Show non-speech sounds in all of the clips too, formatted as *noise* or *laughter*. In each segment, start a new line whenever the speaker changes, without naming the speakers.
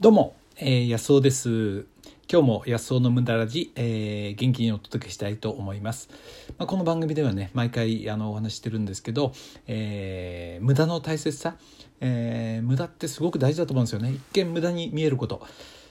どうも、えー、安尾です。今日も安尾の無駄ラジ、えー、元気にお届けしたいと思います。まあ、この番組ではね、毎回あのお話してるんですけど、えー、無駄の大切さ、えー、無駄ってすごく大事だと思うんですよね。一見無駄に見えること。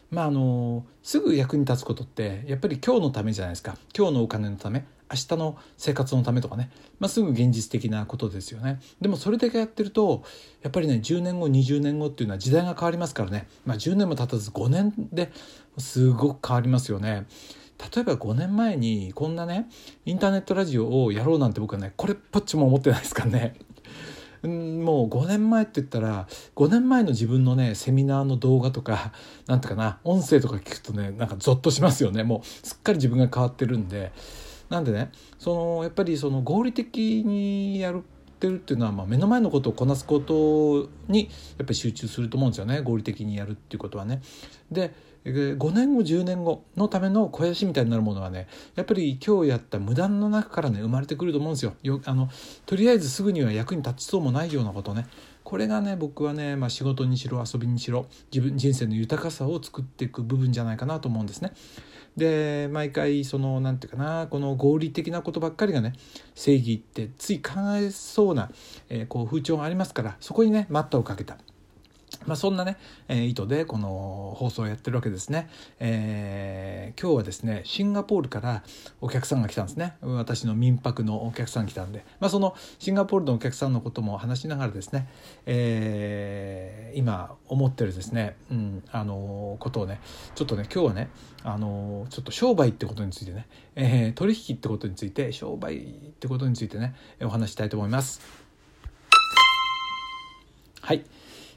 まああのすぐ役に立つことってやっぱり今日のためじゃないですか今日のお金のため明日の生活のためとかね、まあ、すぐ現実的なことですよね。でもそれだけやってるとやっぱりね10年後20年後っていうのは時代が変わりますからね、まあ、10年も経たず5年ですごく変わりますよね。例えば5年前にこんなねインターネットラジオをやろうなんて僕はねこれっぽっちも思ってないですからね。もう5年前って言ったら5年前の自分のねセミナーの動画とかなんてかな音声とか聞くとねなんかゾッとしますよね。もうすっかり自分が変わってるんで。なんでねそのやっぱりその合理的にやるってるっていうのは、まあ、目の前のことをこなすことにやっぱり集中すると思うんですよね合理的にやるっていうことはね。で5年後10年後のための肥やしみたいになるものはねやっぱり今日やった無駄の中からね生まれてくると思うんですよ。よあのとりあえずすぐには役に立ちそうもないようなことねこれがね僕はね、まあ、仕事にしろ遊びにしろ自分人生の豊かさを作っていく部分じゃないかなと思うんですね。で毎回その何て言うかなこの合理的なことばっかりがね正義ってつい考えそうな、えー、こう風潮がありますからそこにね待ったをかけた。まあ、そんなね、えー、意図でこの放送をやってるわけですね、えー、今日はですねシンガポールからお客さんが来たんですね。私の民泊のお客さん来たんで、まあ、そのシンガポールのお客さんのことも話しながらですね、えー、今思ってるですね、うん、あのことをねちょっとね今日はねあのちょっと商売ってことについてね、えー、取引ってことについて商売ってことについてねお話したいと思います。はい。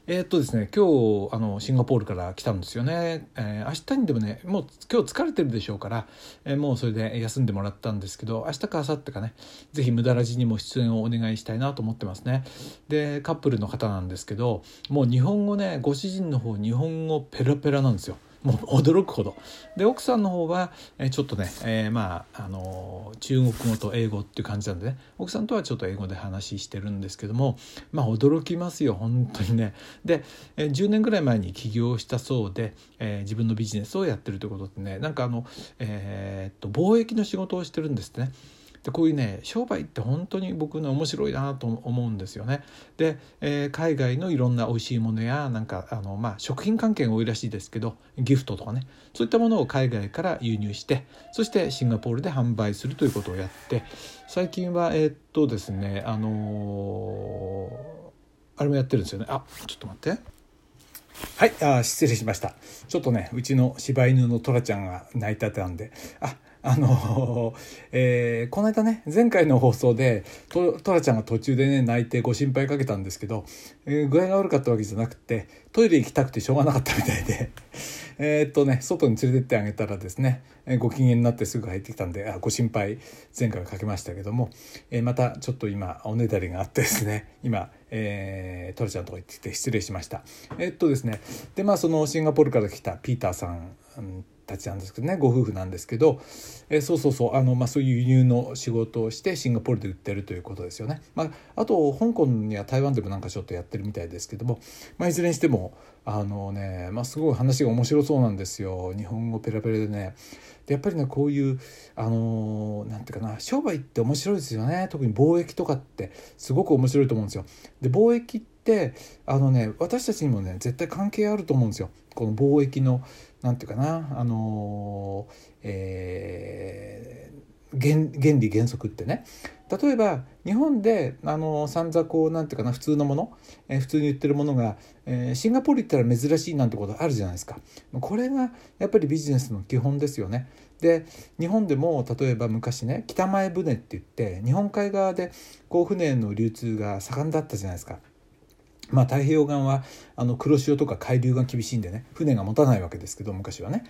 え、っとですね今日あのシンガポールから来たんですよね、えー、明日にでもねもう今日疲れてるでしょうから、えー、もうそれで休んでもらったんですけど明日か明後日かね是非無駄らじにも出演をお願いしたいなと思ってますね。でカップルの方なんですけどもう日本語ねご主人の方日本語ペラペラなんですよ。もう驚くほど。で奥さんの方は、えちょっとね、えー、まああの中国語と英語っていう感じなんでね。奥さんとはちょっと英語で話してるんですけどもまあ驚きますよ。本当にね。で、え10年ぐらい前に起業したそうで、えー、自分のビジネスをやってるということでねなんかあの、えー、っと貿易の仕事をしてるんですね。でこういうね商売って本当に僕ね面白いなと思うんですよね。で、えー、海外のいろんな美味しいものやなんかあの、まあ、食品関係が多いらしいですけどギフトとかねそういったものを海外から輸入してそしてシンガポールで販売するということをやって最近はえー、っとですねあのー、あれもやってるんですよねあちょっと待って。はい、あ失礼しました。ちょっとね、うちの柴犬のトラちゃんが泣いてたんで、あ、あの、*laughs* えー、この間ね前回の放送でトトラちゃんが途中でね泣いてご心配かけたんですけど、えー、具合が悪かったわけじゃなくてトイレ行きたくてしょうがなかったみたいで。*laughs* えっとね外に連れてってあげたらですね、えー、ご機嫌になってすぐ入ってきたんであご心配前回かけましたけども、えー、またちょっと今おねだりがあってですね *laughs* 今、えー、トラちゃんとこ行ってきて失礼しました。えー、っとですねでまあそのシンガポールから来たピーターさん、うんたちなんですけどねご夫婦なんですけど、えー、そうそうそうあの、まあ、そういう輸入の仕事をしてシンガポールで売ってるということですよね。まあ、あと香港や台湾でもなんかちょっとやってるみたいですけども、まあ、いずれにしてもあのね、まあ、すごい話が面白そうなんですよ日本語ペラペラでね。でやっぱりねこういうあのなんていうかな商売って面白いですよね特に貿易とかってすごく面白いと思うんですよ。で貿易ってあのね私たちにもね絶対関係あると思うんですよ。この貿易のなんていうかなあのえー、原理原則ってね。例えば日本であの散々こうなんていうかな普通のもの、えー、普通に言ってるものが、えー、シンガポール行ったら珍しいなんてことあるじゃないですか。これがやっぱりビジネスの基本ですよね。で日本でも例えば昔ね北前船って言って日本海側でこう船の流通が盛んだったじゃないですか。まあ、太平洋岸はあの黒潮とか海流が厳しいんでね船が持たないわけですけど昔はね、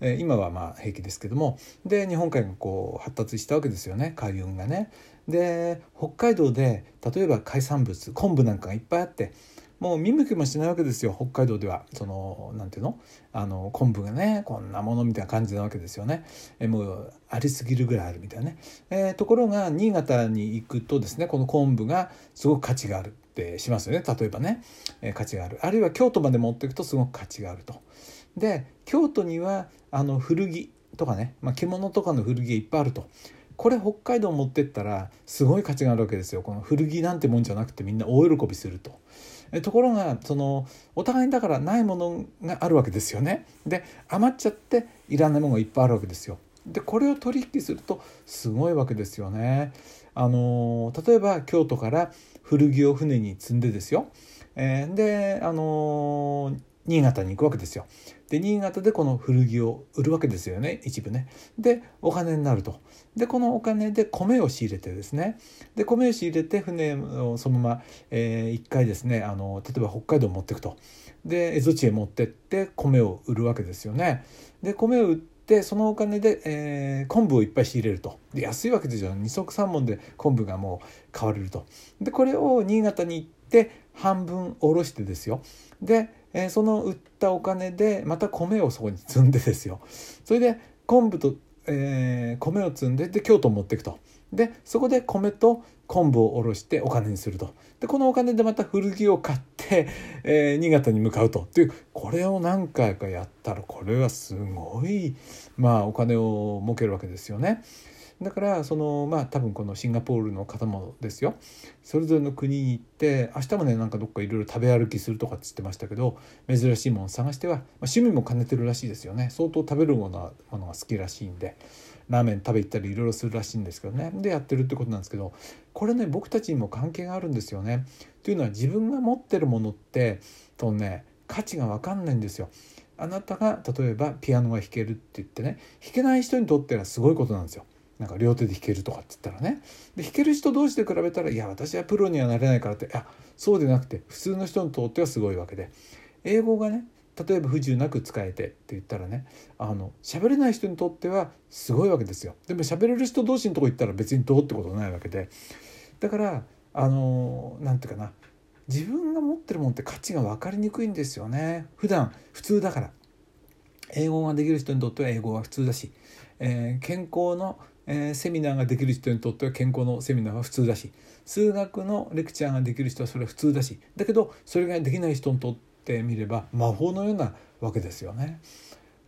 えー、今はまあ平気ですけども。で日本海がこう発達したわけですよね海運がね。で北海道で例えば海産物昆布なんかがいっぱいあってもう見向きもしないわけですよ北海道では。そのなんていうの？あの昆布がねこんなものみたいな感じなわけですよね。えもうありすぎるぐらいあるみたいなね、えー、ところが新潟に行くとですねこの昆布がすごく価値がある。ってしますよね例えばね、えー、価値があるあるいは京都まで持っていくとすごく価値があると。で京都にはあの古着とかね、まあ、着物とかの古着がいっぱいあると。これ北海道持ってったらすごい価値があるわけですよこの古着なんてもんじゃなくてみんな大喜びすると。えところがそのお互いにだからないものがあるわけですよね。で余っちゃっていらないものがいっぱいあるわけですよ。でこれを取引するとすごいわけですよね。あの例えば京都から古着を船に積んでですよ、えー、であの新潟に行くわけですよ。で新潟でこの古着を売るわけですよね一部ね。でお金になると。でこのお金で米を仕入れてですねで米を仕入れて船をそのまま、えー、一回ですねあの例えば北海道持っていくと。で蝦夷地へ持ってって米を売るわけですよね。で米を売ってでそのお金で、えー、昆布をいっぱい仕入れると。で安いわけですよ。二足三本で昆布がもう買われると。でこれを新潟に行って半分おろしてですよ。で、えー、その売ったお金でまた米をそこに積んでですよ。それで昆布と、えー、米を積んでで京都持っていくと。でそこで米と昆布をおろしてお金にすると。でこのお金でまた古着を買って、えー、新潟に向かうと。っていうこれを何回かやったらこれはすごいまあお金を儲けるわけですよね。だからそのまあ多分このシンガポールの方もですよ。それぞれの国に行って明日もねなんかどっかいろいろ食べ歩きするとかって言ってましたけど珍しいものを探しては、まあ、趣味も兼ねてるらしいですよね。相当食べるものものが好きらしいんでラーメン食べ行ったりいろいろするらしいんですけどね。でやってるってことなんですけどこれね僕たちにも関係があるんですよね。というのは自分が持ってるものってとね価値が分かんないんですよ。あなたが例えばピアノが弾けるって言ってね弾けない人にとってはすごいことなんですよ。なんか両手で弾けるとかって言ったらねで弾ける人同士で比べたらいや私はプロにはなれないからっていやそうでなくて普通の人にとってはすごいわけで英語がね例えば不自由なく使えてって言ったらねあの喋れない人にとってはすごいわけですよ。でも喋れる人同士のとこ行ったら別にどうってことないわけで。だからあの何て言うかな。自分が持ってるもんって価値が分かりにくいんですよね。普段普通だから。英語ができる人にとっては英語は普通だし、えー、健康の、えー、セミナーができる人にとっては健康のセミナーは普通だし。数学のレクチャーができる人はそれは普通だし。だけどそれができない人にとってってみれば魔法のようなわけですよね。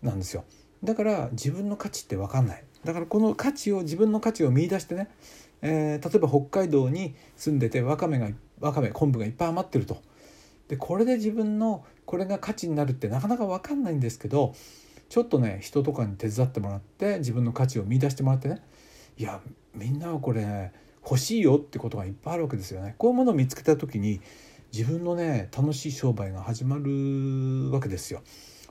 なんですよ。だから自分の価値って分かんない。だからこの価値を自分の価値を見出してね、えー、例えば北海道に住んでてわかめがわかめ昆布がいっぱい余ってると。でこれで自分のこれが価値になるってなかなか分かんないんですけどちょっとね人とかに手伝ってもらって自分の価値を見出してもらってねいやみんなはこれ欲しいよってことがいっぱいあるわけですよね。こういうものを見つけた時に自分のね楽しい商売が始まるわけですよ。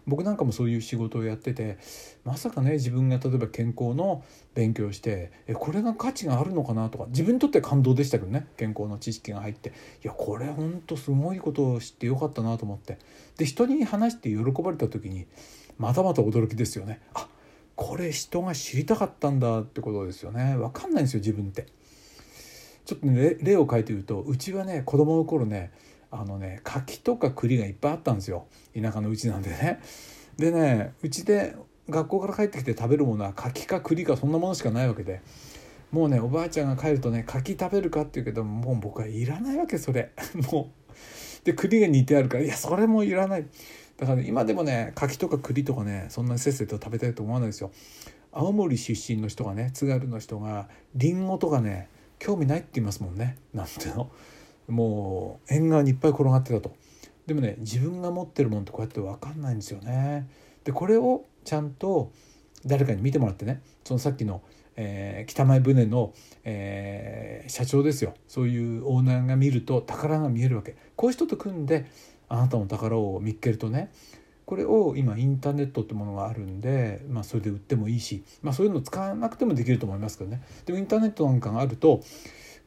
僕なんかもそういう仕事をやっててまさかね自分が例えば健康の勉強してえこれが価値があるのかなとか自分にとって感動でしたけどね健康の知識が入っていやこれほんとすごいことを知ってよかったなと思ってで人に話して喜ばれた時にまたまた驚きですよねあこれ人が知りたかったんだってことですよね分かんないんですよ自分って。ちょっとね例を書いて言うとうちはね子供の頃ねあのね柿とか栗がいっぱいあったんですよ。田舎のうちなんでね。でねうちで学校から帰ってきて食べるものは柿か栗かそんなものしかないわけで。もうねおばあちゃんが帰るとね柿食べるかって言うけどもう僕はいらないわけそれ。*laughs* もう。で栗が煮てあるからいやそれもいらない。だから、ね、今でもね柿とか栗とかねそんなにせっせと食べたいと思わないですよ。青森出身の人がね津軽の人がりんごとかね興味ないって言いますもんね。なんていうの？もう縁側にいっぱい転がってたと。でもね自分が持ってるもんってこうやって分かんないんですよね。でこれをちゃんと誰かに見てもらってね。そのさっきの、えー、北前船の、えー、社長ですよ。そういうオーナーが見ると宝が見えるわけ。こういう人と組んであなたの宝を見っけるとねこれを今インターネットってものがあるんで、まあ、それで売ってもいいし、まあ、そういうの使わなくてもできると思いますけどねでもインターネットなんかがあると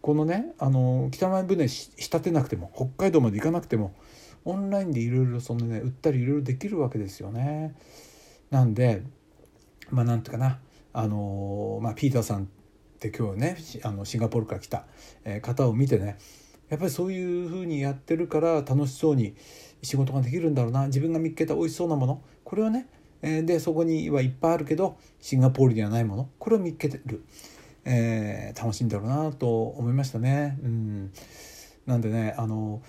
このねあの北前船仕立てなくても北海道まで行かなくてもオンラインでいろいろそのね売ったりいろいろできるわけですよね。なんでまあなんていうかなあの、まあ、ピーターさんって今日ねあのシンガポールから来た方を見てねやっぱりそういうふうにやってるから楽しそうに仕事ができるんだろうな。自分が見つけた美味しそうなもの。これをねでそこにはいっぱいあるけどシンガポールにはないもの。これを見つけてる、えー、楽しいんだろうなと思いましたね。うん。なんでねあの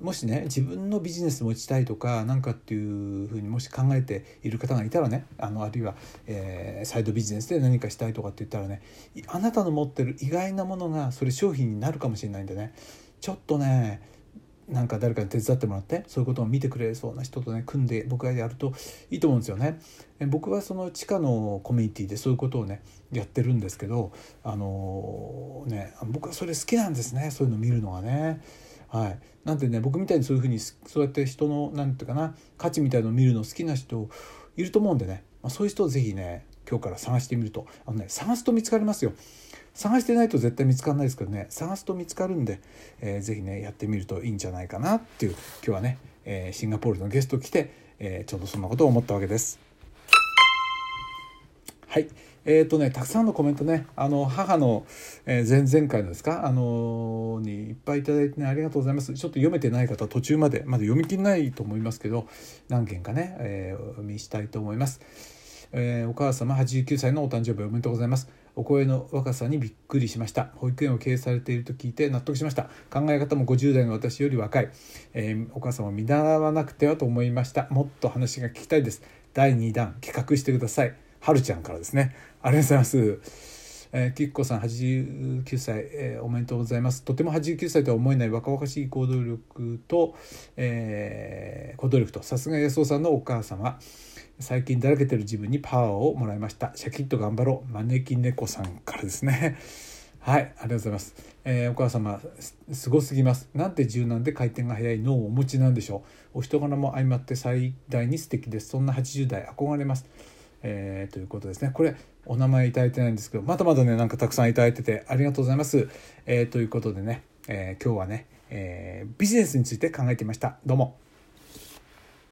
もしね自分のビジネス持ちたいとか何かっていうふうにもし考えている方がいたらねあのあるいは、えー、サイドビジネスで何かしたいとかって言ったらねあなたの持ってる意外なものがそれ商品になるかもしれないんでね。ちょっとねなんか誰かに手伝ってもらってそういうことを見てくれそうな人とね組んで僕がやるといいと思うんですよね。僕はその地下のコミュニティでそういうことをねやってるんですけどあのー、ね僕はそれ好きなんですねそういうの見るのがね。はい、なんでね僕みたいにそういうふうにそうやって人の何て言うかな価値みたいのを見るの好きな人いると思うんでね、まあ、そういう人をぜひね今日から探してみるとあのね探すと見つかりますよ探してないと絶対見つかんないですけどね。探すと見つかるんで、えー、ぜねやってみるといいんじゃないかなっていう今日はね、えー、シンガポールのゲスト来て、えー、ちょうどそんなことを思ったわけです。はい。えーとね、たくさんのコメントねあの母の、えー、前々回のですか、あのー、にいっぱいいただいてねありがとうございます。ちょっと読めてない方途中までまだ読み切れないと思いますけど何件かね、えー、お読みしたいと思います、え、お母様89歳のお誕生日おめでとうございます。お声の若さにびっくりしました。保育園を経営されていると聞いて納得しました。考え方も50代の私より若い、えー、お母様を見習わなくてはと思いました。もっと話が聞きたいです。第2弾企画してください。はるちゃんからですね。ありがとうございます。えー、きっこさん89歳、えー、おめでとうございます。とても89歳とは思えない若々しい行動力と、えー、行動力とさすが安尾さんのお母様。最近だらけてる自分にパワーをもらいました。シャキッと頑張ろう。招き猫さんからですね。*laughs* はいありがとうございます、えー、お母様すごすぎます。なんて柔軟で回転が速い脳をお持ちなんでしょう。お人柄も相まって最大に素敵です。そんな80代憧れます。えー、ということですね。これお名前いただいてないんですけどまだまだねなんかたくさんいただいててありがとうございます、えー、ということでね、えー、今日はね、えビジネスについて考えてみました。どうも。